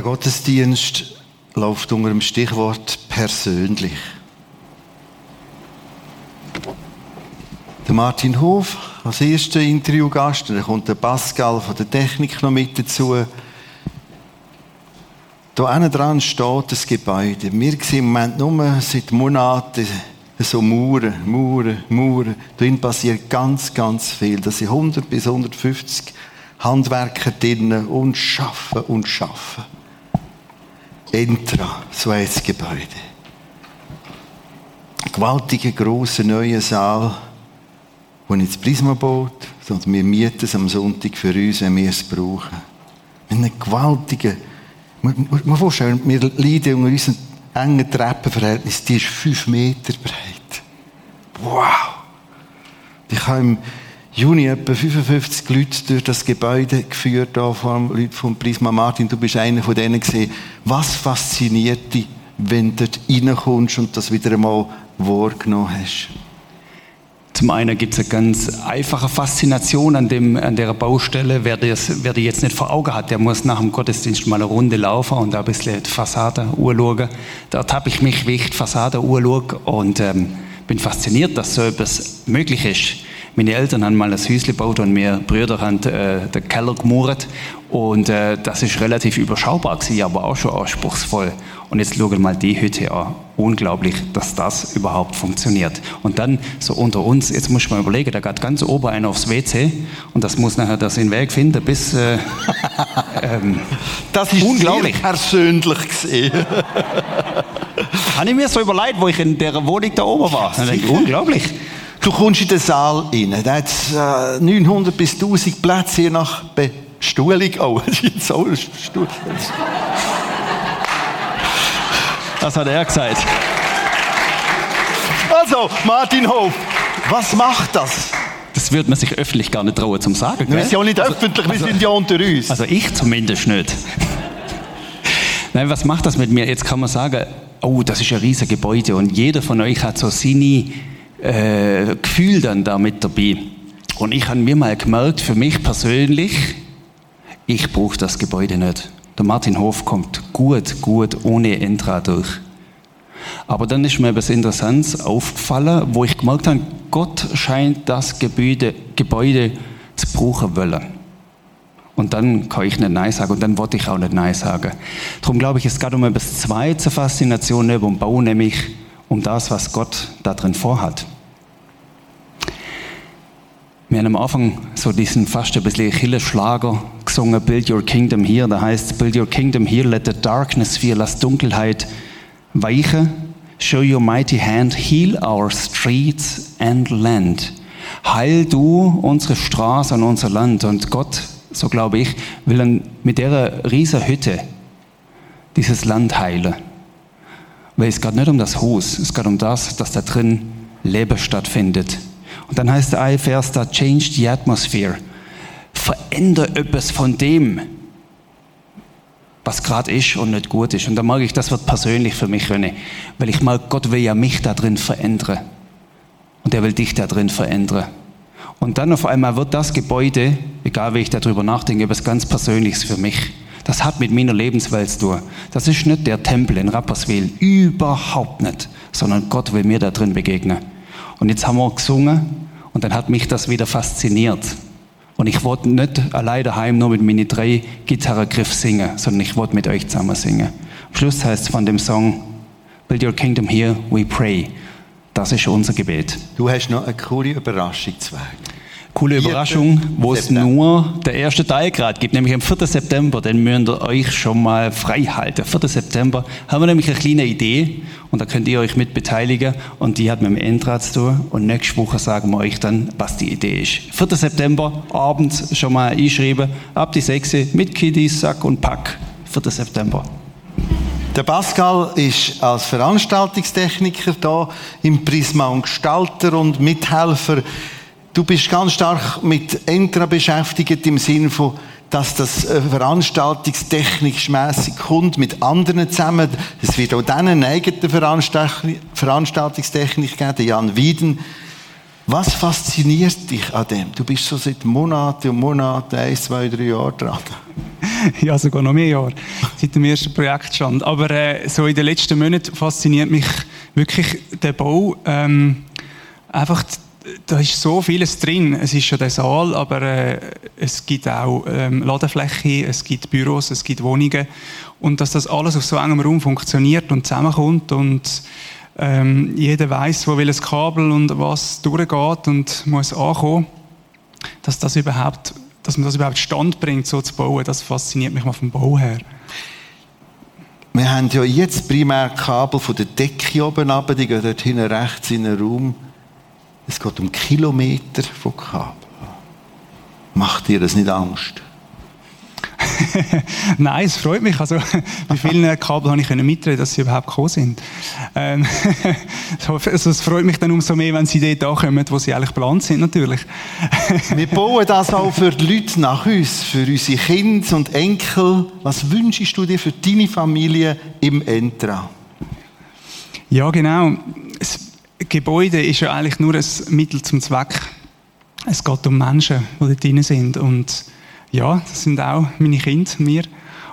Der Gottesdienst läuft unter dem Stichwort persönlich. Der Martin Hof als erster Interviewgast, dann kommt der Pascal von der Technik noch mit dazu. Da hinten dran steht das Gebäude. Wir sehen im Moment nur seit Monaten so Mauern, Mauern, Mauern. Darin passiert ganz, ganz viel. Da sind 100 bis 150 Handwerker drinnen und schaffen und schaffen. Entra, so heißt das Gebäude. Ein gewaltiger, grosser, neuer Saal, wo nicht das Prisma baut, sondern wir mieten es am Sonntag für uns, wenn wir es brauchen. Mit einem gewaltigen, man muss vorstellen, wir leiden unter unseren engen Treppenverhältnis, die ist fünf Meter breit. Wow! Ich im Juni etwa 55 Leute durch das Gebäude geführt, da von Leuten vom Prisma Martin. Du bist einer von denen gesehen. Was fasziniert dich, wenn du dort reinkommst und das wieder einmal wahrgenommen hast? Zum einen gibt es eine ganz einfache Faszination an, dem, an der Baustelle. Wer, das, wer die jetzt nicht vor Augen hat, der muss nach dem Gottesdienst mal eine Runde laufen und ein bisschen die Fassade anschauen. Dort habe ich mich, die Fassade anschaue und ähm, bin fasziniert, dass so etwas möglich ist. Meine Eltern haben mal ein Häuschen gebaut und wir Brüder haben äh, den Keller gemauert. Und äh, das ist relativ überschaubar gewesen, aber auch schon anspruchsvoll. Und jetzt schauen mal die Hütte an. Unglaublich, dass das überhaupt funktioniert. Und dann so unter uns, jetzt muss ich mal überlegen, da geht ganz oben einer aufs WC und das muss nachher das den Weg finden bis... Äh, ähm, das ist unglaublich. persönlich gesehen. Habe ich mir so überlegt, wo ich in der Wohnung da oben war. unglaublich. Du kommst in den Saal rein. Da hat äh, 900 bis 1000 Plätze, je nach Bestuhlung. Oh, Stuhl. Das hat er gesagt. Also, Martin Hof, was macht das? Das würde man sich öffentlich gar nicht trauen zum sagen. Wir sind ja auch nicht also, öffentlich, wir also, sind ja unter uns. Also ich zumindest nicht. Nein, was macht das mit mir? Jetzt kann man sagen, oh, das ist ein riesiges Gebäude und jeder von euch hat so seine äh, Gefühl dann damit dabei. Und ich habe mir mal gemerkt, für mich persönlich, ich brauche das Gebäude nicht. Der Martin Hof kommt gut, gut ohne Entra durch. Aber dann ist mir etwas Interessantes aufgefallen, wo ich gemerkt habe, Gott scheint das Gebäude, Gebäude zu brauchen wollen. Und dann kann ich nicht Nein sagen und dann wollte ich auch nicht Nein sagen. Darum glaube ich, es geht um etwas zweite Faszination über den Bau, nämlich um das, was Gott da drin vorhat. Wir haben am Anfang so diesen fast ein bisschen Chille-Schlager gesungen, Build Your Kingdom Here. Da heißt Build Your Kingdom Here, let the darkness fear, lass Dunkelheit weichen. Show your mighty hand, heal our streets and land. Heil du unsere Straße und unser Land. Und Gott, so glaube ich, will mit der riesen Hütte dieses Land heilen. Weil es geht nicht um das Haus, es geht um das, dass da drin Leben stattfindet. Und dann heißt der Vers da, change the atmosphere. Veränder etwas von dem, was gerade ist und nicht gut ist. Und da mag ich, das wird persönlich für mich, René. Weil ich mag, Gott will ja mich da drin verändern. Und er will dich da drin verändern. Und dann auf einmal wird das Gebäude, egal wie ich darüber nachdenke, etwas ganz Persönliches für mich. Das hat mit meiner Lebenswelt zu tun. Das ist nicht der Tempel in Rapperswil. Überhaupt nicht. Sondern Gott will mir da drin begegnen. Und jetzt haben wir gesungen und dann hat mich das wieder fasziniert. Und ich wollte nicht allein daheim nur mit meinen drei Gitarrengriffen singen, sondern ich wollte mit euch zusammen singen. Am Schluss heißt es von dem Song, Build your kingdom here, we pray. Das ist unser Gebet. Du hast noch eine coole Überraschung, zwei coole Überraschung, wo es nur der erste Teil gerade gibt, nämlich am 4. September, den müsst ihr euch schon mal frei halten. 4. September haben wir nämlich eine kleine Idee und da könnt ihr euch mit beteiligen und die hat mit dem Endrat zu tun und nächste Woche sagen wir euch dann, was die Idee ist. 4. September, abends schon mal einschreiben, ab die 6 mit Kiddies, Sack und Pack. 4. September. Der Pascal ist als Veranstaltungstechniker da im Prisma und Gestalter und Mithelfer Du bist ganz stark mit Entra beschäftigt im Sinne von, dass das äh, veranstaltungstechnisch mässig kommt mit anderen zusammen. Es wird auch dann eine eigene Veranstaltungstechnik geben, Jan Wieden. Was fasziniert dich an dem? Du bist so seit Monaten und Monaten, ein, zwei, drei Jahre dran. ja, sogar noch mehr Jahre, seit dem ersten Projekt stand. Aber äh, so in den letzten Monaten fasziniert mich wirklich der Bau. Ähm, einfach, da ist so vieles drin. Es ist schon der Saal, aber äh, es gibt auch ähm, Ladefläche, es gibt Büros, es gibt Wohnungen. Und dass das alles auf so engem Raum funktioniert und zusammenkommt und ähm, jeder weiß, wo welches Kabel und was durchgeht und muss ankommen, dass das überhaupt, dass man das überhaupt stand bringt, so zu bauen, das fasziniert mich mal vom Bau her. Wir haben ja jetzt primär Kabel von der Decke oben runter, die gehen dort hinten rechts in den Raum. Es geht um Kilometer von Kabel. Macht dir das nicht Angst? Nein, es freut mich. Also, bei vielen Kabeln habe ich mitreden, dass sie überhaupt gekommen sind. Ähm, also, es freut mich dann umso mehr, wenn sie dort ankommen, wo sie eigentlich geplant sind, natürlich. Wir bauen das auch für die Leute nach uns, für unsere Kinder und Enkel. Was wünschst du dir für deine Familie im Entra? Ja, genau. Das Gebäude ist ja eigentlich nur ein Mittel zum Zweck. Es geht um Menschen, die dort drin sind. Und ja, das sind auch meine Kinder, mir.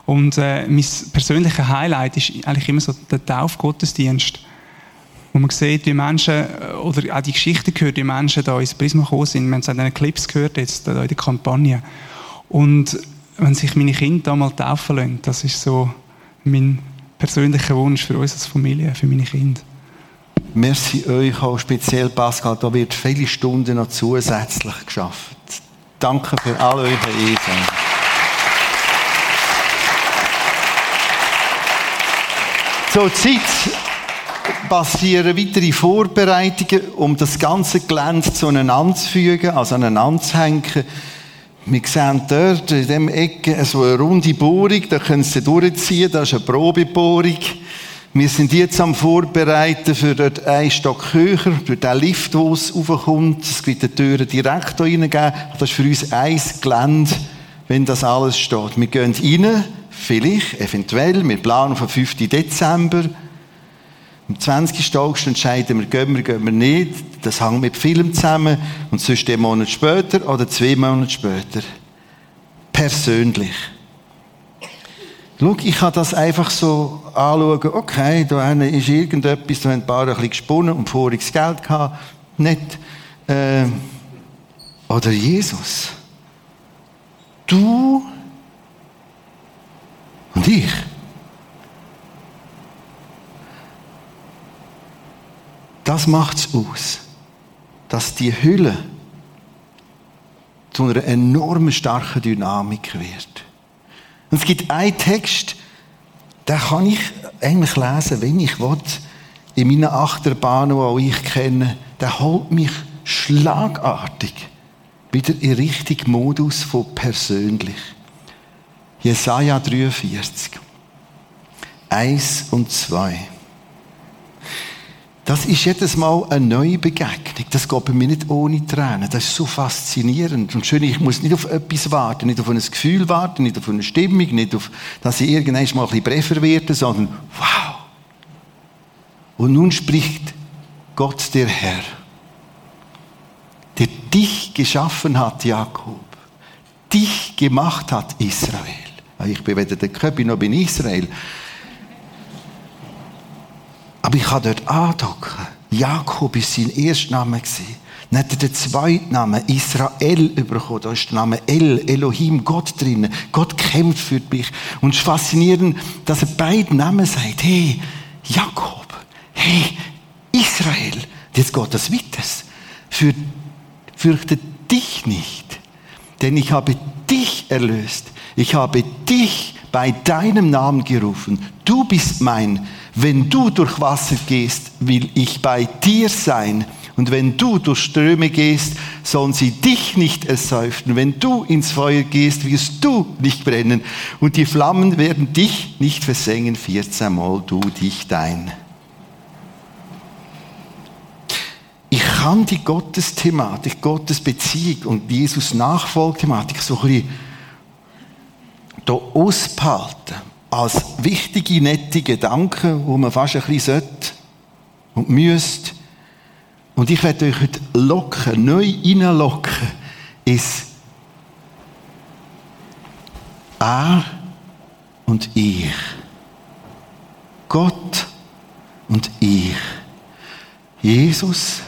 Und äh, mein persönliches Highlight ist eigentlich immer so der Taufgottesdienst. Wo man sieht, wie Menschen, äh, oder auch die Geschichte gehört, wie Menschen da ins Prisma gekommen sind. Wir haben es an den Clips gehört, jetzt in der Kampagne. Und wenn sich meine Kinder da mal taufen lassen, das ist so mein persönlicher Wunsch für uns als Familie, für meine Kinder. Merci euch auch speziell, Pascal. Da wird viele Stunden noch zusätzlich geschafft. Danke für all eure Einsatz. Zur Zeit passieren weitere Vorbereitungen, um das ganze Gelände zueinander zu fügen, also aneinander zu hängen. Wir sehen dort in diesem Ecke so eine runde Bohrung, da können Sie durchziehen, das ist eine Probebohrung. Wir sind jetzt am Vorbereiten für dort einen Stock höher, für den Lift, der raufkommt. Es wird die Türen direkt hier reingeben. Das ist für uns ein Gelände, wenn das alles steht. Wir gehen rein, vielleicht, eventuell, wir planen auf den 5. Dezember. Am 20. August entscheiden wir, gehen wir, gehen wir nicht. Das hängt mit Film zusammen. Und sonst einen Monat später oder zwei Monate später. Persönlich. Schau, ich kann das einfach so anschauen, okay, da ist irgendetwas, da haben ein paar ein bisschen gesponnen und voriges Geld gehabt. Nicht. Äh, oder Jesus. Du und ich. Das macht es aus, dass die Hülle zu einer enorm starken Dynamik wird. Und es gibt einen Text, den kann ich eigentlich lesen, wenn ich will, in meinen Achterbahnen, die ich kenne, der holt mich schlagartig wieder in Richtung Modus von persönlich. Jesaja 43. Eins und zwei. Das ist jedes Mal eine neue Begegnung. Das geht bei mir nicht ohne Tränen. Das ist so faszinierend. Und schön, ich muss nicht auf etwas warten, nicht auf ein Gefühl warten, nicht auf eine Stimmung, nicht auf, dass ich irgendwann mal ein bisschen brefer werde, sondern wow. Und nun spricht Gott der Herr, der dich geschaffen hat, Jakob, dich gemacht hat, Israel. Ich bin weder der Köpfe noch bin Israel. Aber ich kann dort andocken. Jakob war sein Erstname. Dann hat er den zweiten Namen Israel bekommen. Da ist der Name El, Elohim, Gott drin. Gott kämpft für mich. Und es ist faszinierend, dass er beide Namen sagt. Hey, Jakob. Hey, Israel. Jetzt geht das weiter. Für, fürchte dich nicht. Denn ich habe dich erlöst. Ich habe dich bei deinem Namen gerufen. Du bist mein wenn du durch Wasser gehst, will ich bei dir sein. Und wenn du durch Ströme gehst, sollen sie dich nicht ersäufen. Wenn du ins Feuer gehst, wirst du nicht brennen. Und die Flammen werden dich nicht versengen. 14 Mal du dich dein. Ich kann die Gottesthematik, Gottes Beziehung und Jesus Nachfolgthematik so ein bisschen hier ausbehalten als wichtige, nette Gedanken, wo man fast ein bisschen sollte und müsste. Und ich werde euch heute locken, neu hineinlocken, ist, er und ich. Gott und ich. Jesus.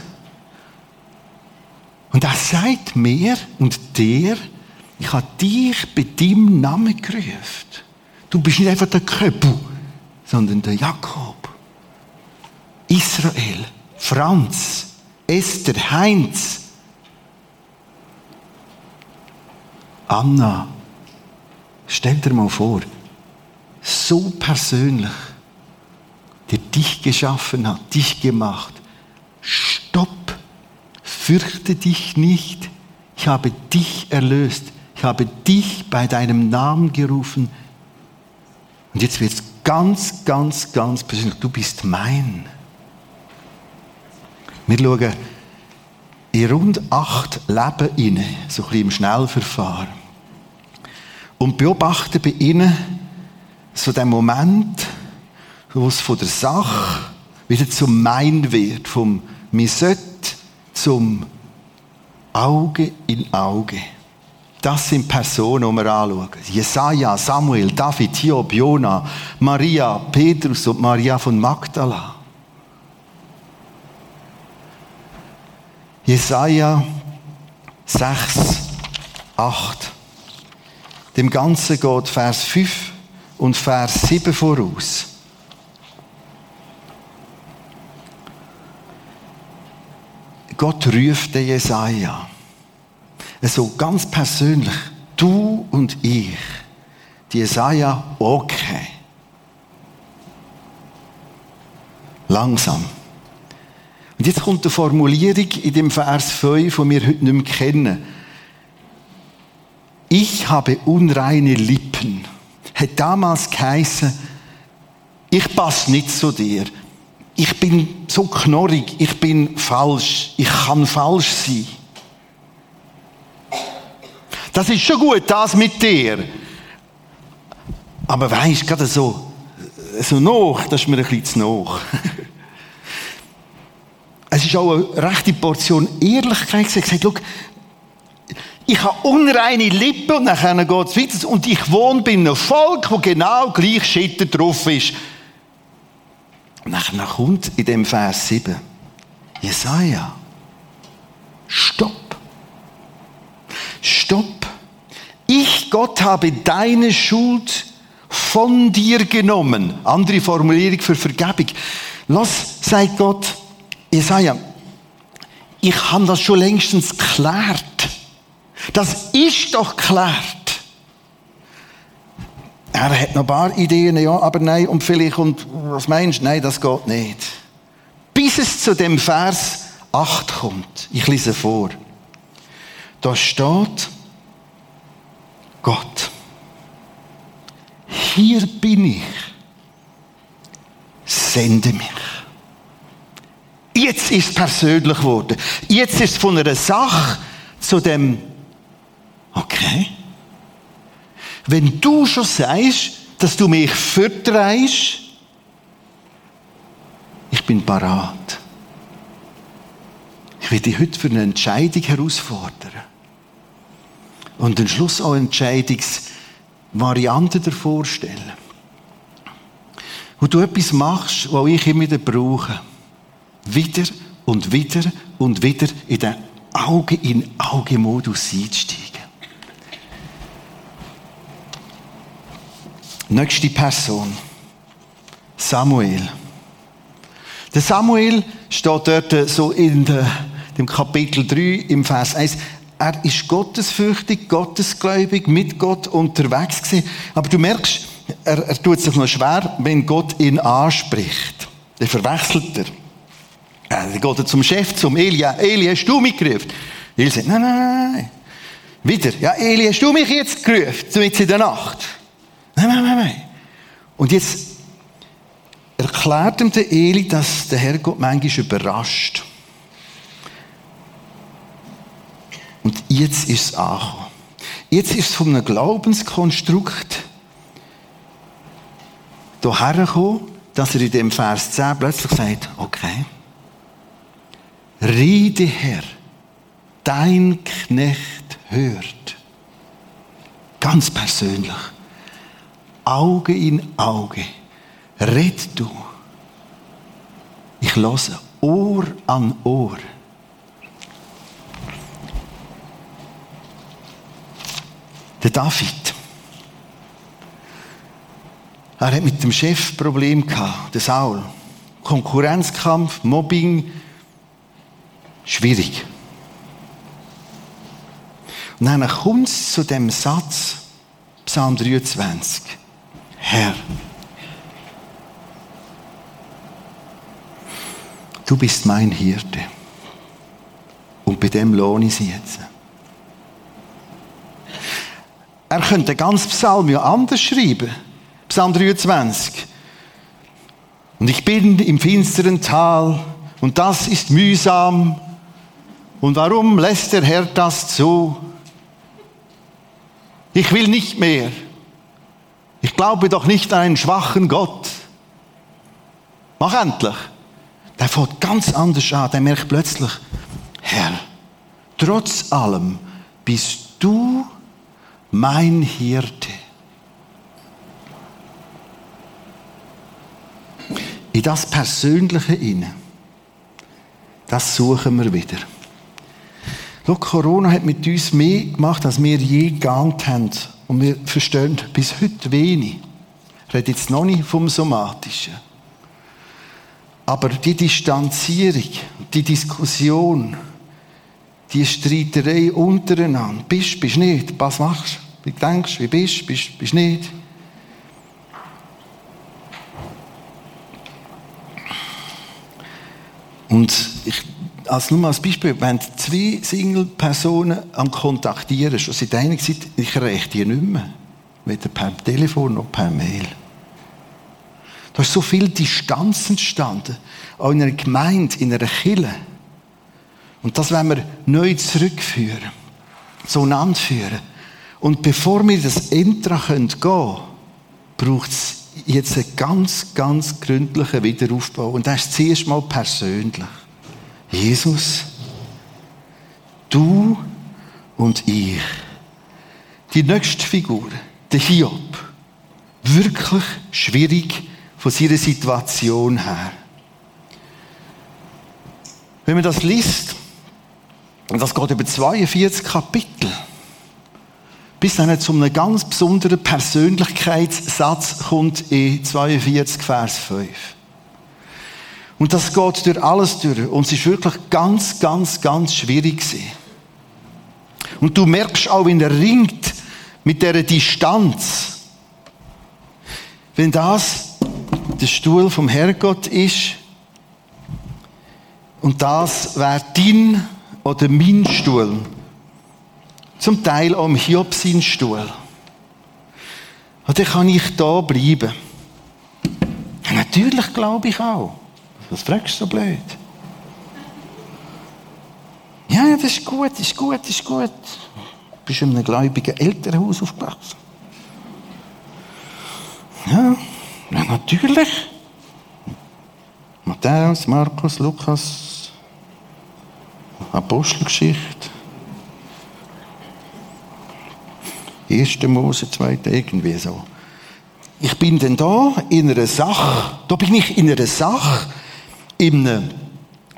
Und er sagt mir und dir, ich habe dich bei deinem Namen gerufen. Du bist nicht einfach der Köppel, sondern der Jakob. Israel, Franz, Esther, Heinz, Anna. Stell dir mal vor, so persönlich, der dich geschaffen hat, dich gemacht. Stopp, fürchte dich nicht. Ich habe dich erlöst. Ich habe dich bei deinem Namen gerufen. Und jetzt wird es ganz, ganz, ganz persönlich. Du bist mein. Wir schauen in rund acht Leben inne, so ein bisschen im Schnellverfahren. Und beobachten bei ihnen so den Moment, wo es von der Sache wieder zum Mein wird, vom «mir sollte» zum Auge in Auge. Das sind Personen, die wir anschauen. Jesaja, Samuel, David, Hiob, Jona, Maria, Petrus und Maria von Magdala. Jesaja 6, 8. Dem Ganzen geht Vers 5 und Vers 7 voraus. Gott ruft den Jesaja. So ganz persönlich, du und ich. Die Jesaja, okay. Langsam. Und jetzt kommt eine Formulierung in dem Vers 5, die wir heute nicht mehr kennen. Ich habe unreine Lippen. Hat damals geheißen, ich passe nicht zu dir. Ich bin so knorrig, ich bin falsch, ich kann falsch sein. Das ist schon gut, das mit dir. Aber weißt, gerade so, so noch, das ist mir ein bisschen zu noch. es ist auch eine rechte Portion Ehrlichkeit gesagt, schau, ich habe unreine Lippen und dann geht es weiter. Und ich wohne bei einem Volk, wo genau gleich Schitter drauf ist. Und dann kommt in dem Vers 7, Jesaja, stopp. Stopp. Ich, Gott, habe deine Schuld von dir genommen. Andere Formulierung für Vergebung. Lass, sagt Gott, Jesaja, ich habe das schon längstens geklärt. Das ist doch geklärt. Er hat noch ein paar Ideen, ja, aber nein, und vielleicht, und was meinst du? Nein, das geht nicht. Bis es zu dem Vers 8 kommt. Ich lese vor. Da steht, Gott, hier bin ich, sende mich. Jetzt ist es persönlich geworden. Jetzt ist es von einer Sache zu dem, okay, wenn du schon sagst, dass du mich vertreibst, ich bin parat. Ich will dich heute für eine Entscheidung herausfordern. Und den Schluss auch Entscheidungsvarianten davor stellen. Wo du etwas machst, was ich immer wieder brauche. Wieder und wieder und wieder in den Auge-in-Auge-Modus einsteigen. Nächste Person. Samuel. Der Samuel steht dort so in dem Kapitel 3 im Vers 1. Er ist gottesfürchtig, gottesgläubig, mit Gott unterwegs gewesen. Aber du merkst, er, er tut sich noch schwer, wenn Gott ihn anspricht. Er verwechselt er. Dann geht er zum Chef, zum Elia. Eli, hast du mich gerufen? Eli sagt, nein, nein, nein. Wieder. Ja, Eli, hast du mich jetzt gerufen? Mitten in der Nacht. Nein, nein, nein, nein. Und jetzt erklärt ihm der Eli, dass der Herrgott manchmal überrascht. Und jetzt ist es angekommen. Jetzt ist es von einem Glaubenskonstrukt hierher gekommen, dass er in dem Vers 10 plötzlich sagt, okay, Rede Herr, dein Knecht hört. Ganz persönlich Auge in Auge. Red du. Ich höre Ohr an Ohr. Der David. Er hat mit dem Chef Problem gehabt, der Saul. Konkurrenzkampf, Mobbing, schwierig. Und dann kommt es zu dem Satz, Psalm 23. Herr, du bist mein Hirte. Und bei dem lohne ich sie jetzt. Er könnte den ganzen Psalm ja anders schreiben. Psalm 23. Und ich bin im finsteren Tal und das ist mühsam. Und warum lässt der Herr das zu? Ich will nicht mehr. Ich glaube doch nicht an einen schwachen Gott. Mach endlich. Der fängt ganz anders an. Der merkt plötzlich, Herr, trotz allem bist du mein Hirte. In das Persönliche inne, das suchen wir wieder. Schau, Corona hat mit uns mehr gemacht, als wir je geahnt haben. Und wir verstehen bis heute wenig. Ich rede jetzt noch nicht vom Somatischen. Aber die Distanzierung, die Diskussion, die Streiterei untereinander. Bist, bist nicht. Was machst du? Wie denkst du? Wie bist du? Bist, bist nicht. Und ich, als nur mal als Beispiel, wenn zwei Single-Personen am Kontaktieren, schon seit einiger Zeit, ich erreiche die nicht mehr. Weder per Telefon noch per Mail. Da ist so viel Distanz entstanden. Auch in einer Gemeinde, in einer Kirche. Und das werden wir neu zurückführen. So führen. Und bevor wir das Entra gehen können, braucht es jetzt einen ganz, ganz gründlichen Wiederaufbau. Und das ist zuerst mal persönlich. Jesus, du und ich. Die nächste Figur, der Hiob. Wirklich schwierig von seiner Situation her. Wenn man das liest, und das geht über 42 Kapitel, bis dann zu einem ganz besonderen Persönlichkeitssatz kommt in 42 Vers 5. Und das geht durch alles durch. Und es ist wirklich ganz, ganz, ganz schwierig gewesen. Und du merkst auch, wenn er ringt mit der Distanz. Wenn das der Stuhl vom Herrgott ist und das wäre dein oder mein Stuhl, zum Teil am Hiob sein Stuhl. Und dann kann ich da bleiben. Ja, natürlich glaube ich auch. Was fragst du so blöd? Ja, das ist gut, das ist gut, das ist gut. Du bist in einem gläubigen Elternhaus aufgewachsen. Ja, ja natürlich. Matthäus, Markus, Lukas, Apostelgeschichte. 1. Mose 2. irgendwie so. Ich bin denn da in einer Sache, da bin ich in einer Sache, in einem,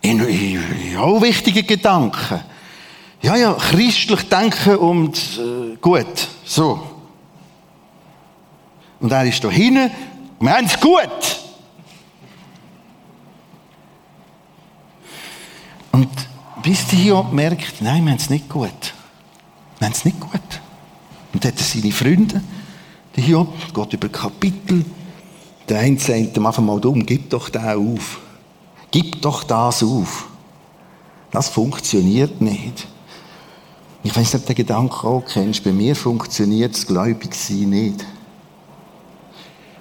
in, in, auch wichtigen Gedanken. Ja, ja, christlich denken und äh, gut, so. Und er ist da hinten, wir haben es gut. Und bis die hier merkt, nein, wir haben es nicht gut. Wir haben es nicht gut. Und hat er seine Freunde, der Hiob, geht über Kapitel. Der eine sagt am Anfang mal dumm, gib doch da auf. Gib doch das auf. Das funktioniert nicht. Ich weiß nicht, ob du den Gedanken auch kennst. Bei mir funktioniert das Gläubigsein nicht.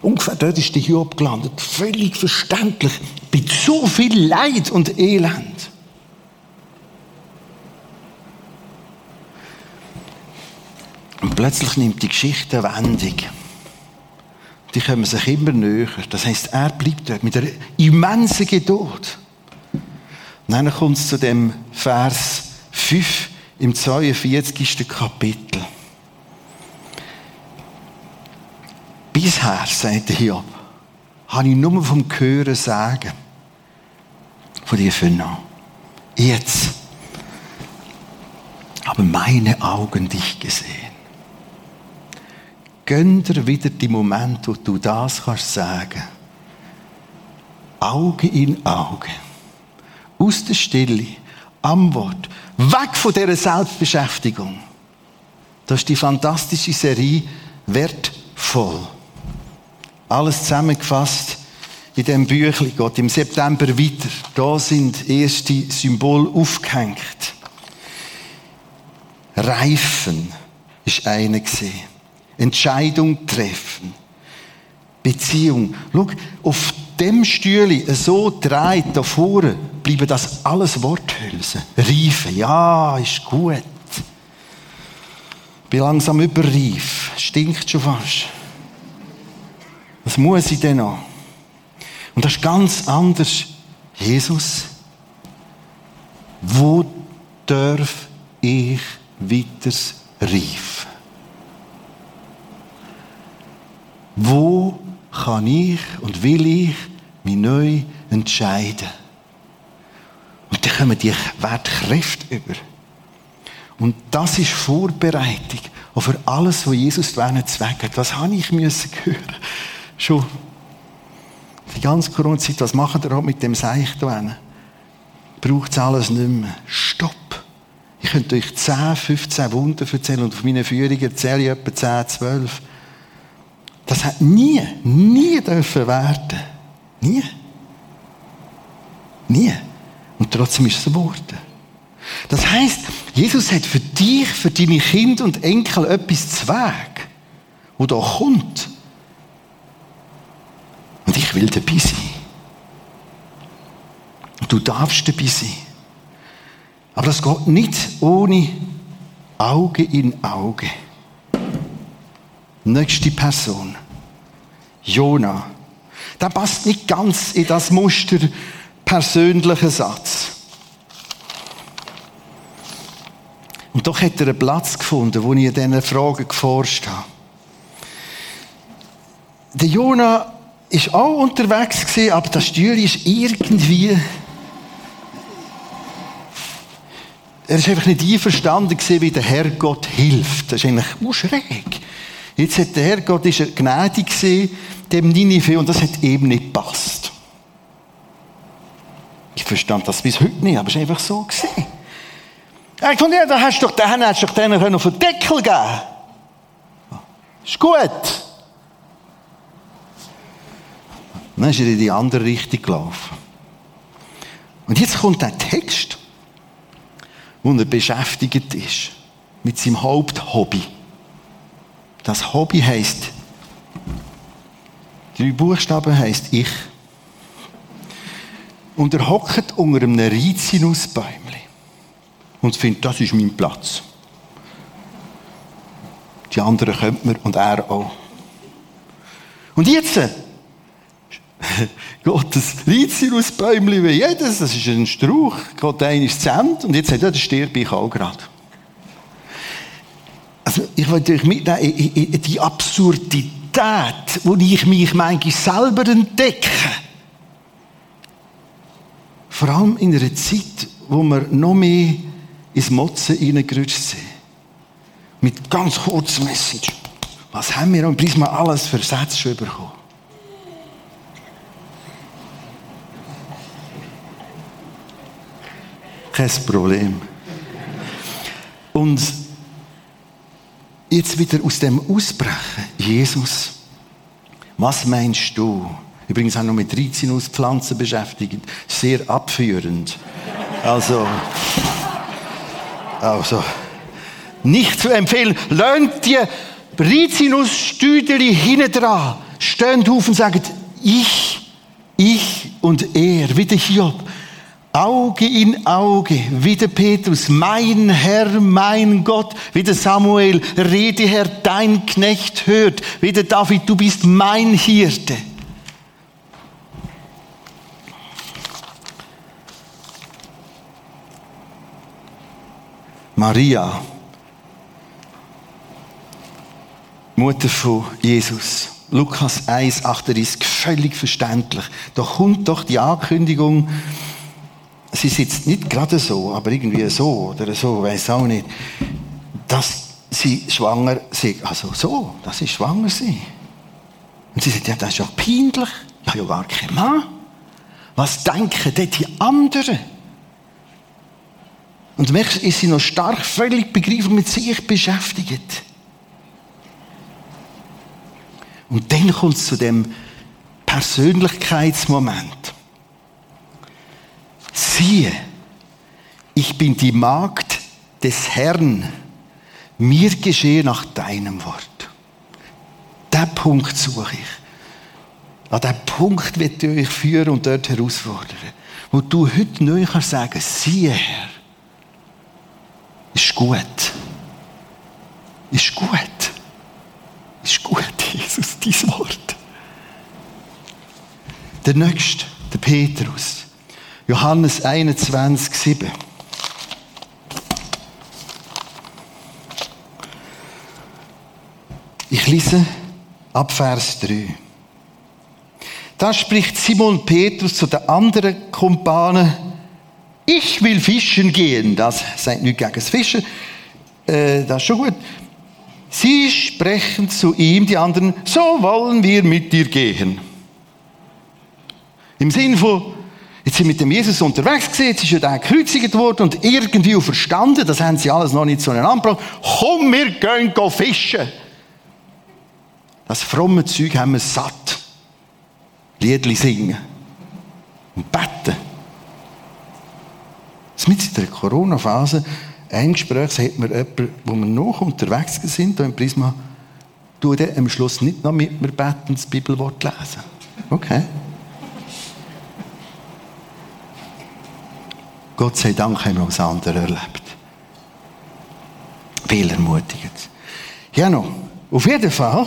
Ungefähr dort ist der Hiob gelandet. Völlig verständlich. Mit so viel Leid und Elend. Plötzlich nimmt die Geschichte eine Wendung. Die kommen sich immer näher. Das heißt, er bleibt dort mit einer immensen Geduld. Und dann kommt es zu dem Vers 5 im 42. Kapitel. Bisher, sagte Hiob, habe ich nur vom Hören sagen, von dir vernommen. Jetzt haben meine Augen dich gesehen. Gönn dir wieder die Moment, wo du das kannst sagen. Auge in Auge. Aus der Stille, am Wort. Weg von dieser Selbstbeschäftigung. Das ist die fantastische Serie Wertvoll. Alles zusammengefasst in diesem Büchlein geht im September weiter. Da sind erste Symbole aufgehängt. Reifen ist eine gesehen. Entscheidung treffen. Beziehung. Schau, auf dem Stühle so dreht da vorne, bleiben das alles Worthülsen. Reifen, ja, ist gut. Bin langsam überreif. Stinkt schon fast. Was muss ich denn noch? Und das ist ganz anders. Jesus, wo darf ich weiter reifen? Wo kann ich und will ich mich neu entscheiden? Und dann kommen die Wertkräfte über. Und das ist Vorbereitung für alles, was Jesus zu Zweck hat. Was habe ich müssen hören? Schon die ganze Corona-Zeit, was machen wir mit dem Seich da Braucht es alles nicht mehr. Stopp! Ich könnte euch 10, 15 Wunder erzählen und auf meinen Führungen erzähle ich etwa 10, 12. Das hat nie, nie dürfen werden. Nie. Nie. Und trotzdem ist es geworden. Das heißt, Jesus hat für dich, für deine Kinder und Enkel etwas zu Weg, wo da kommt. Und ich will dabei sein. Und du darfst dabei sein. Aber das geht nicht ohne Auge in Auge. Nächste Person. Jona. Der passt nicht ganz in das Muster persönlicher Satz. Und doch hat er einen Platz gefunden, wo ich in diesen Fragen geforscht habe. Der Jona ist auch unterwegs gewesen, aber das Stühl ist irgendwie er ist einfach nicht einverstanden gewesen, wie der Herrgott hilft. Das ist eigentlich schräg. Jetzt hat der Herrgott ist er gnädig gesehen, dem Ninive, und das hat eben nicht gepasst. Ich verstand das bis heute nicht, aber es ist einfach so gesehen. Er hat ja, da hast du doch, den hast du doch denen auf den Deckel geben Ist gut. Dann ist er in die andere Richtung gelaufen. Und jetzt kommt der Text, wo er beschäftigt ist. Mit seinem Haupthobby. Das Hobby heißt, drei Buchstaben heißt ich. Und er hockt unter einem Rizinusbäumli und findet, das ist mein Platz. Die anderen könnten mir und er auch. Und jetzt Gottes Rizinusbäumli wie jedes, das ist ein Strauch, Gott ein ist Zent und jetzt sagt er, das sterbe ich auch gerade. Also ich wollte euch mitnehmen in die Absurdität, wo ich mich manchmal selber entdecke. Vor allem in einer Zeit, wo wir noch mehr ins Motzen reingerutscht sind. Mit ganz kurzer Message. Was haben wir am Prisma alles für Sätze schon bekommen? Kein Problem. Und jetzt wieder aus dem Ausbrechen. Jesus, was meinst du? Übrigens auch noch mit 13 Pflanzen beschäftigt. Sehr abführend. Also, also, nicht zu empfehlen. Lernt die Rizinusstüdeli hinten dran. Stehen auf und sagen, ich, ich und er, wie der Hiob. Auge in Auge, wie der Petrus, mein Herr, mein Gott, wie der Samuel, rede Herr, dein Knecht hört, wie der David, du bist mein Hirte. Maria, Mutter von Jesus, Lukas 1, 38, völlig verständlich. Da kommt doch die Ankündigung, sie sitzt nicht gerade so, aber irgendwie so oder so, weiß auch nicht, dass sie schwanger sind. Also so, dass sie schwanger sind. Und sie sagt, ja, das ist ja peinlich. Ich habe ja gar keinen Mann. Was denken dort die anderen? Und merkst, ist sie noch stark, völlig begriffen mit sich beschäftigt. Und dann kommt es zu dem Persönlichkeitsmoment. Siehe, ich bin die Magd des Herrn. Mir geschehe nach deinem Wort. Den Punkt suche ich. An diesen Punkt wird ich euch führen und dort herausfordern. Wo du heute neu kannst sagen, siehe Herr, ist gut. Ist gut. Ist gut, Jesus, dein Wort. Der nächste, der Petrus. Johannes 21, 7. Ich lese ab Vers 3. Da spricht Simon Petrus zu den anderen Kumpanen, ich will fischen gehen. Das sagt nicht gegen das Fischen, äh, das ist schon gut. Sie sprechen zu ihm, die anderen, so wollen wir mit dir gehen. Im Sinn von, jetzt sind mit dem Jesus unterwegs gewesen, jetzt ist ja der gekreuzigt worden und irgendwie verstanden, das haben sie alles noch nicht zueinander gebracht. Komm, wir gehen fischen. Das fromme Zeug haben wir satt. Liedli singen. Und beten. Mit in der Corona-Phase, ein Gespräch, sagt mir jemand, wo wir noch unterwegs sind, hier im Prisma, du am Schluss nicht noch mit mir beten, das Bibelwort lesen. Okay. Gott sei Dank haben wir was anderes erlebt. Viel ermutigend. Ja, noch. Auf jeden Fall.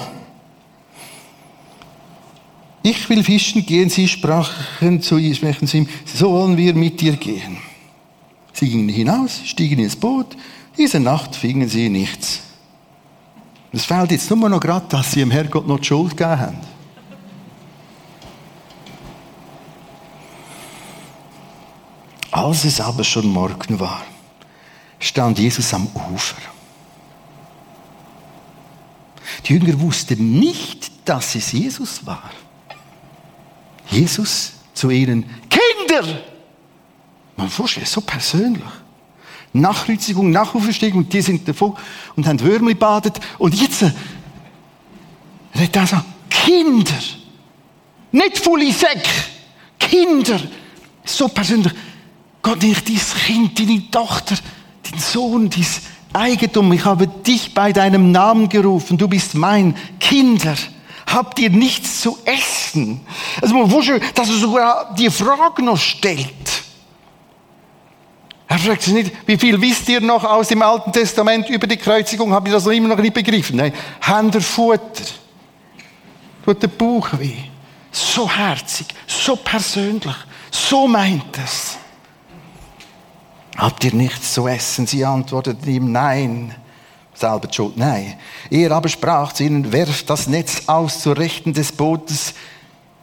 Ich will fischen gehen, sie sprachen zu ihm, zu ihm, so wollen wir mit dir gehen. Sie gingen hinaus, stiegen ins Boot. Diese Nacht fingen sie nichts. Es fehlt jetzt nur noch gerade, dass sie dem Herrgott noch die Schuld gegeben haben. Als es aber schon Morgen war, stand Jesus am Ufer. Die Jünger wussten nicht, dass es Jesus war. Jesus zu ihnen, Kinder, man vorstellen, so persönlich. Nachkreuzigung, Nachauferstehung, die sind davon und haben Würmli badet. Und jetzt äh, er so, Kinder, nicht volle Säck, Kinder, so persönlich. Gott, nicht dein Kind, deine Tochter, dein Sohn, dein Eigentum, ich habe dich bei deinem Namen gerufen, du bist mein Kinder. Habt ihr nichts zu essen? Also man vorstellen, dass er sogar die Frage noch stellt. Er fragt sich nicht, wie viel wisst ihr noch aus dem Alten Testament über die Kreuzigung? Habt ihr das noch immer noch nicht begriffen? Nein, Hände Futter. Tut der Bauch weh. So herzig, so persönlich, so meint es. Habt ihr nichts zu essen? Sie antworteten ihm, nein. Selber Schuld, nein. Er aber sprach zu ihnen, werft das Netz aus zur Rechten des Bootes,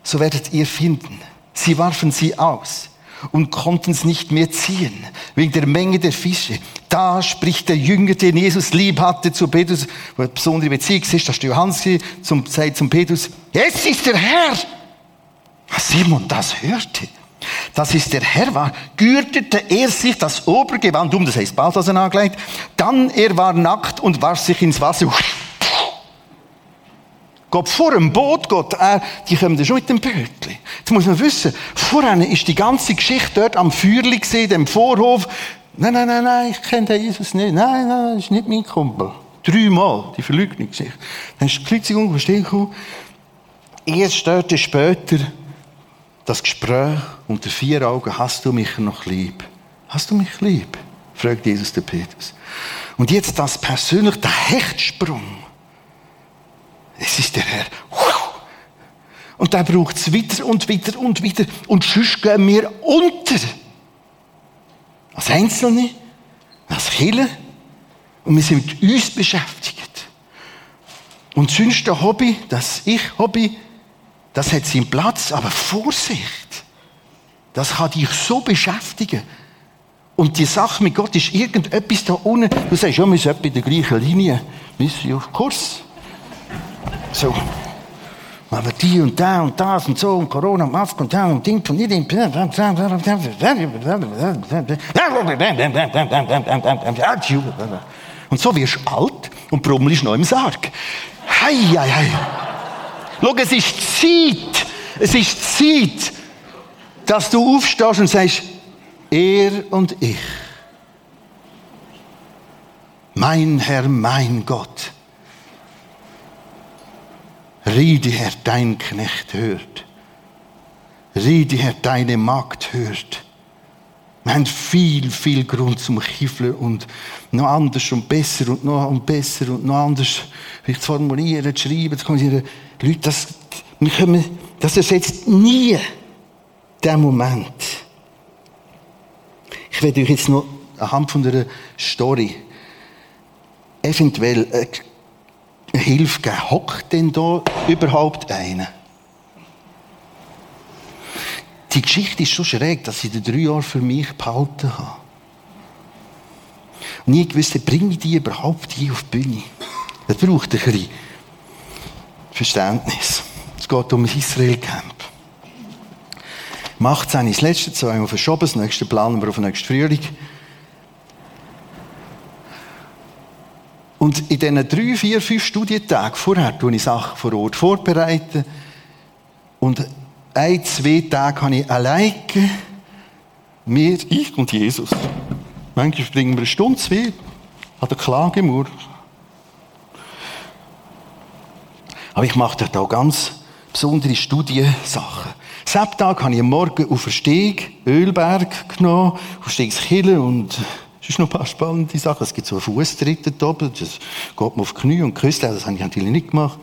so werdet ihr finden. Sie warfen sie aus und konnten es nicht mehr ziehen, wegen der Menge der Fische. Da spricht der Jünger, den Jesus lieb hatte, zu Petrus, wo eine besondere Beziehung ist, das ist Johannes, zum, sagt zum Petrus, jetzt ist der Herr. Als Simon das hörte, dass es der Herr war, gürtete er sich das Obergewand um, das heißt Balthasar angelegt, dann er war nackt und warf sich ins Wasser. Gott vor dem Boot, Gott, äh, die kommen schon mit dem Bötli. Jetzt muss man wissen, vorher ist die ganze Geschichte dort am Feuerli gesehen, dem Vorhof. Nein, nein, nein, nein, ich kenne den Jesus nicht. Nein, nein, das ist nicht mein Kumpel. Dreimal, die Verleugnungsgeschichte. Dann ist die Kreuzigung verstehen gekommen. Erst störte später das Gespräch unter vier Augen, hast du mich noch lieb? Hast du mich lieb? fragt Jesus der Petrus. Und jetzt das persönlich, der Hechtsprung. Es ist der Herr. Und da braucht es wieder und wieder und wieder. Und sonst gehen wir unter. Als Einzelne, als Kirche. Und wir sind mit uns beschäftigt. Und sonst ein Hobby, das Ich-Hobby, das hat seinen Platz, aber Vorsicht! Das kann dich so beschäftigen. Und die Sache mit Gott ist irgendetwas da unten. Du sagst, ja, wir sind in der gleichen Linie. Wir sind auf Kurs. So. Aber die und da und das und so und Corona und Maske und da und Ding und nicht Und so wirst du alt und brummelst noch im Sarg. Hei, hei, hei. Schau, es ist Zeit. Es ist Zeit, dass du aufstehst und sagst, er und ich. Mein Herr, mein Gott. Riede, Herr, dein Knecht hört. Riede, Herr, deine Magd hört. Wir haben viel, viel Grund zum Kiffeln und noch anders und besser und noch und besser und noch anders zu formulieren, zu schreiben, zu kommunizieren. Leute, das, wir können, das ersetzt nie den Moment. Ich werde euch jetzt noch anhand von einer Story eventuell eine Hilfe geben. Hockt denn da überhaupt einer? Die Geschichte ist so schräg, dass ich die drei Jahre für mich behalten habe. Und nie gewusst, bringe ich die überhaupt hier auf die Bühne? Das braucht ein bisschen Verständnis. Es geht um ein Israel-Camp. Macht es das letzte zwei Mal verschoben, das nächste planen wir auf den nächsten Frühling. Und in diesen drei, vier, fünf Studientagen vorher tue ich Sachen vor Ort vorbereiten. Und ein, zwei Tage habe ich alleine mir, ich und Jesus. Manchmal bringen wir eine Stunde, zwei, an der Klagemauer. Aber ich mache da ganz besondere Studiensachen. Samstag habe ich am Morgen auf der Steg Ölberg genommen, auf Stegskille und es ist noch ein paar spannende Sachen. Es gibt so einen Fußtritt da oben, das geht man auf die Knie und küsst, das habe ich natürlich nicht gemacht.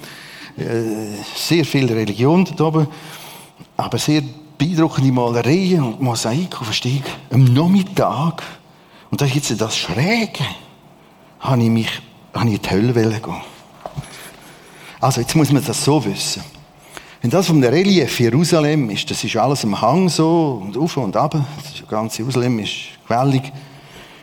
Äh, sehr viel Religion da oben, aber sehr beeindruckende Malereien und Mosaik auf dem Steg. Am Nachmittag, und da ist jetzt das Schräge, habe ich mich, habe ich in die Hölle gehen. Also, jetzt muss man das so wissen. Wenn das vom Relief Jerusalem ist, das ist alles am Hang so und auf und ab. Das ganze Jerusalem ist gewellig.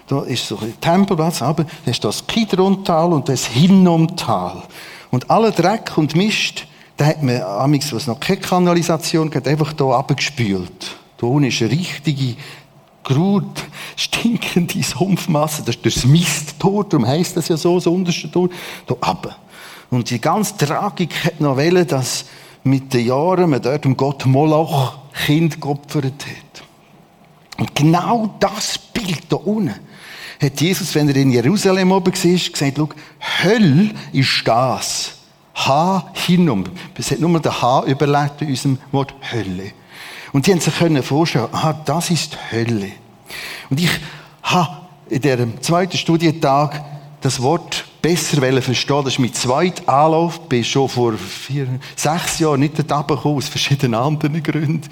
Da ist so ein Tempelplatz, aber da ist das Kidron-Tal und das Hinnom-Tal. Und aller Dreck und Mist, da hat man, amigs, was noch keine Kanalisation gab, einfach hier abgespült. Da unten ist eine richtige, grut, stinkende Sumpfmasse. Das ist das Misttor, darum heisst das ja so, das unterste Tor. Da runter. Und die ganze Tragik hat noch wollen, dass mit den Jahren man dort um Gott Moloch Kind geopfert hat. Und genau das Bild da unten hat Jesus, wenn er in Jerusalem oben war, gesagt, schau, Hölle ist das. H hinum. Es hat nur der H überlebt bei unserem Wort Hölle. Und die haben sich können vorstellen, aha, das ist Hölle. Und ich habe in diesem zweiten Studientag das Wort besser verstehen Das ist mein zweiter Anlauf. Ich bin schon vor vier, sechs Jahren nicht dort gekommen, aus verschiedenen anderen Gründen.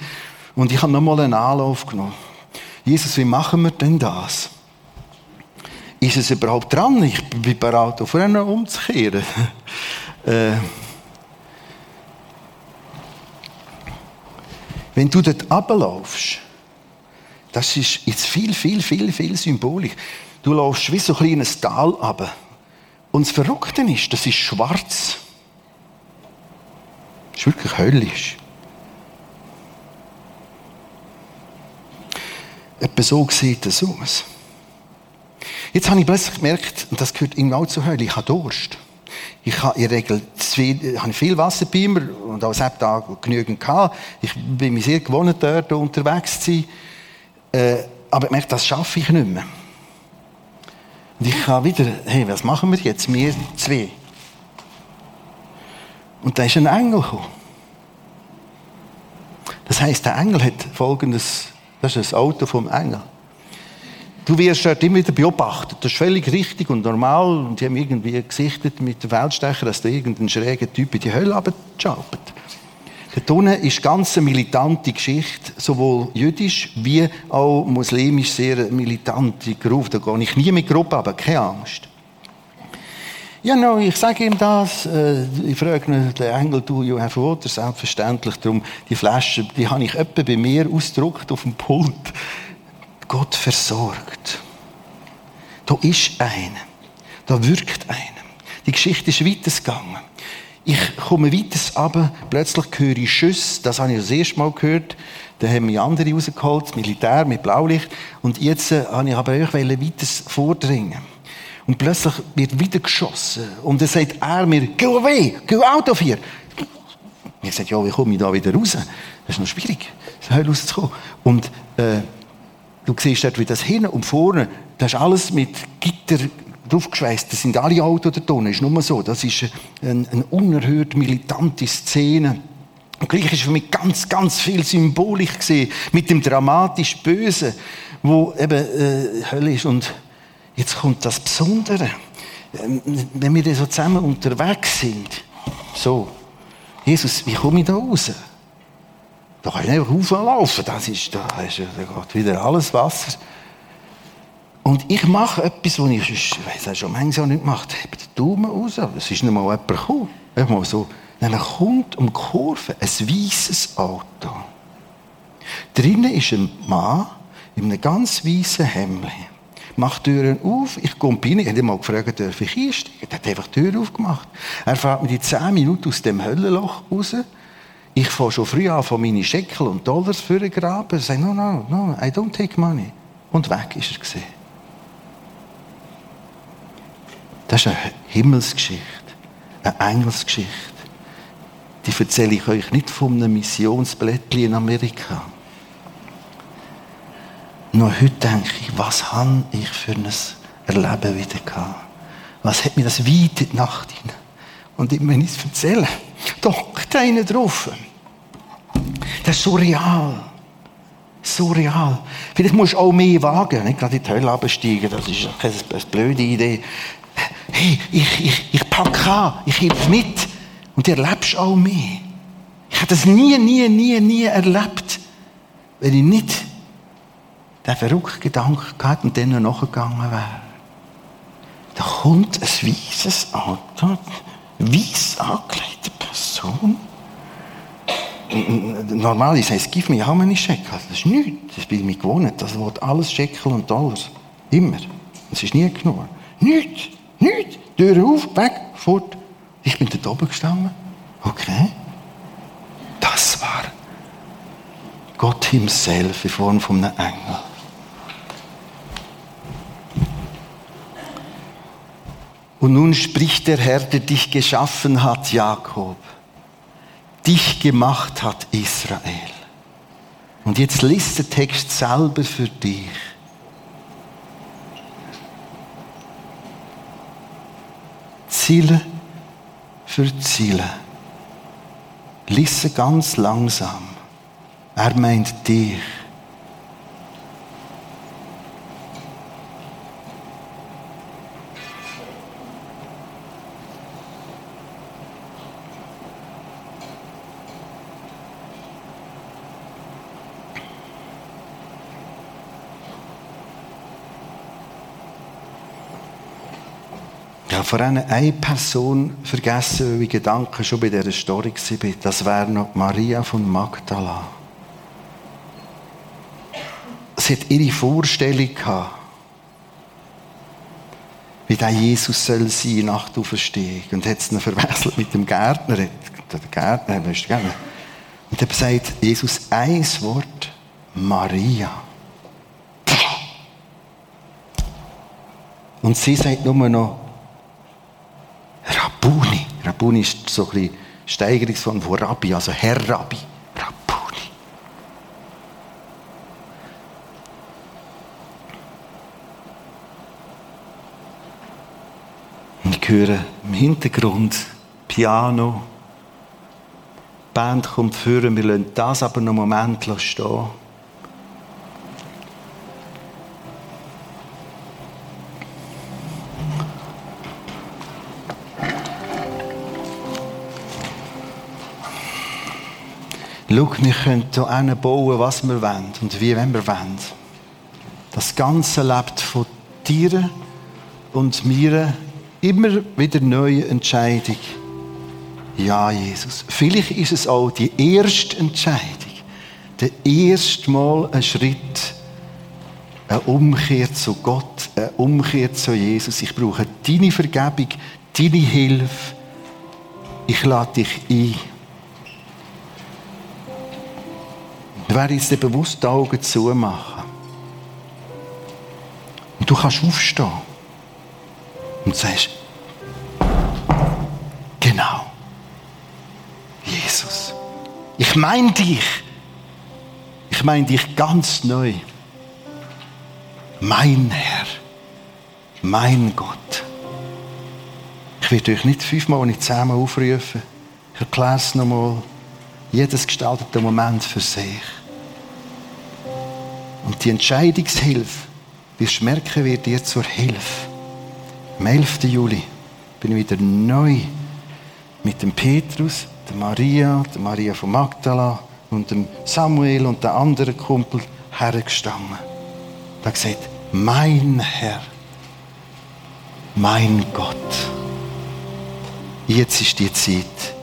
Und ich habe nochmal einen Anlauf genommen. Jesus, wie machen wir denn das? Ist es überhaupt dran? Ich bin bereit, auf einen umzukehren. äh, wenn du dort runterlaufst, das ist jetzt viel, viel, viel, viel symbolisch. Du laufst wie so ein kleines Tal runter. Und das Verrückte ist, das ist schwarz. Das ist wirklich höllisch. Etwa so sieht es aus. Jetzt habe ich plötzlich gemerkt, und das gehört irgendwie auch zur Hölle, ich habe Durst. Ich habe in der Regel zwei, habe viel Wasser bei mir und auch sieben Tage genügend gehabt. Ich bin mir sehr gewohnt, dort unterwegs zu sein. Äh, aber ich merke, das schaffe ich nicht mehr. Und ich habe wieder, hey, was machen wir jetzt? Wir zwei. Und da ist ein Engel gekommen. Das heißt, der Engel hat folgendes, das ist das Auto vom Engel. Du wirst dort immer wieder beobachtet. Das ist völlig richtig und normal. Und die haben irgendwie gesichtet mit dem Feldstecher, dass da irgendein schräger Typ in die Hölle abschaltet. Dort unten ist ganz eine militante Geschichte, sowohl jüdisch wie auch muslimisch sehr militante Gruppe. Da gehe ich nie mit Gruppe, aber keine Angst. Ja, no, ich sage ihm das. Äh, ich frage den Engel, du, you have water, selbstverständlich. Darum, die Flasche, die habe ich etwa bei mir ausgedruckt auf dem Pult. Gott versorgt. Da ist einer. Da wirkt einer. Die Geschichte ist weitergegangen. Ich komme weiter runter, plötzlich höre ich Schüsse, das habe ich das erste Mal gehört. Da haben mich andere rausgeholt, Militär mit Blaulicht. Und jetzt äh, habe ich aber euch weiter vordringen. Und plötzlich wird wieder geschossen. Und dann sagt er mir, go away, go out of here. Ich sage, ja, wie komme ich da wieder raus? Das ist noch schwierig, rauszukommen. Und äh, du siehst dort, wie das hinten und vorne, das ist alles mit Gitter draufgeschweißt. Das sind alle Autos da drin. Ist nur so. Das ist eine, eine unerhört militante Szene. Und gleich ist für mich ganz, ganz viel Symbolik gesehen mit dem dramatisch Bösen, wo eben äh, Hölle ist. Und jetzt kommt das Besondere. Ähm, wenn wir so zusammen unterwegs sind, so, Jesus, wie komme ich da raus? Da kann ich nicht rauflaufen. Das ist, da, ist, da geht wieder alles Wasser. Und ich mache etwas, was ich, ich weiß schon manchmal nicht gemacht habe. den Daumen raus. Es ist nicht mal jemand gekommen. Mal so. Dann kommt um die Kurve ein weißes Auto. Drinnen ist ein Mann in einem ganz weißen Hemd. Macht die Türen auf, ich komme rein. Ich habe mal gefragt, darf ich einsteigen? Er hat einfach die Tür aufgemacht. Er fährt mir die 10 Minuten aus dem Höllenloch raus. Ich fange schon früh an, von meine Scheckel und Dollars für graben. Ich sage, no, no, no, I don't take money. Und weg ist er gesehen. Das ist eine Himmelsgeschichte, eine Engelsgeschichte. Die erzähle ich euch nicht von einem Missionsblättchen in Amerika. Nur heute denke ich, was habe ich für ein Erleben wieder gehabt? Was hat mir das weit in die Nacht hinein? Und ich will es erzählen. Da hockt einer drauf. Das ist so real. So real. Vielleicht musst du auch mehr wagen, nicht gerade in die Hölle absteigen. Das ist eine blöde Idee hey, ich, ich, ich packe an, ich helfe mit. Und du erlebst auch mehr. Ich habe das nie, nie, nie, nie erlebt, wenn ich nicht den verrückten Gedanken gehabt und dann noch nachgegangen wäre. Da kommt ein weißes Auto, weiss angelegte Person. Normalerweise heißt Give me how many Shekel? Das ist nichts. Das bin ich mir gewohnt. Das wird alles Shekel und Dollars. Immer. Das ist nie genug. Nichts. Nichts. Tür auf, weg, fort. Ich bin dort oben gestanden. Okay. Das war Gott himself in Form von einem Engel. Und nun spricht der Herr, der dich geschaffen hat, Jakob. Dich gemacht hat, Israel. Und jetzt liest der Text selber für dich. Ziele für Ziele. Lisse ganz langsam. Er meint dich. Habe vorhin eine Person vergessen, weil ich Gedanken schon bei dieser Story war. Das wäre noch Maria von Magdala. Sie hat ihre Vorstellung gehabt, wie der Jesus soll sein nach der Auferstehung. Und hat es noch verwechselt mit dem Gärtner. Der Gärtner, weißt du, Und er sagt Jesus ein Wort, Maria. Und sie sagt nur noch, Rabbuni. Rabbuni ist so ein bisschen Steigerungsform von Rabbi, also Herr Rabbi. Rabbuni. Und ich höre im Hintergrund Piano. Die Band kommt führen, wir lassen das aber noch einen Moment stehen. Schau, wir können hier bauen, was wir wollen und wie wir wollen. Das Ganze lebt von Tieren und mir immer wieder neue Entscheidung. Ja, Jesus. Vielleicht ist es auch die erste Entscheidung. Der erste Mal ein Schritt. Eine Umkehr zu Gott. Eine Umkehr zu Jesus. Ich brauche deine Vergebung, deine Hilfe. Ich lade dich ein. Ich werde jetzt bewusst die Augen zumachen. Und du kannst aufstehen. Und sagst, genau. Jesus. Ich meine dich. Ich meine dich ganz neu. Mein Herr. Mein Gott. Ich werde euch nicht fünfmal nicht zehnmal aufrufen. Ich erkläre es nochmal. Jedes gestaltete Moment für sich. Und die Entscheidungshilfe, wirst du merken, wird dir zur Hilfe. Am 11. Juli bin ich wieder neu mit dem Petrus, der Maria, der Maria von Magdala und dem Samuel und der anderen Kumpel hergestanden. Da gesagt, mein Herr, mein Gott. Jetzt ist die Zeit.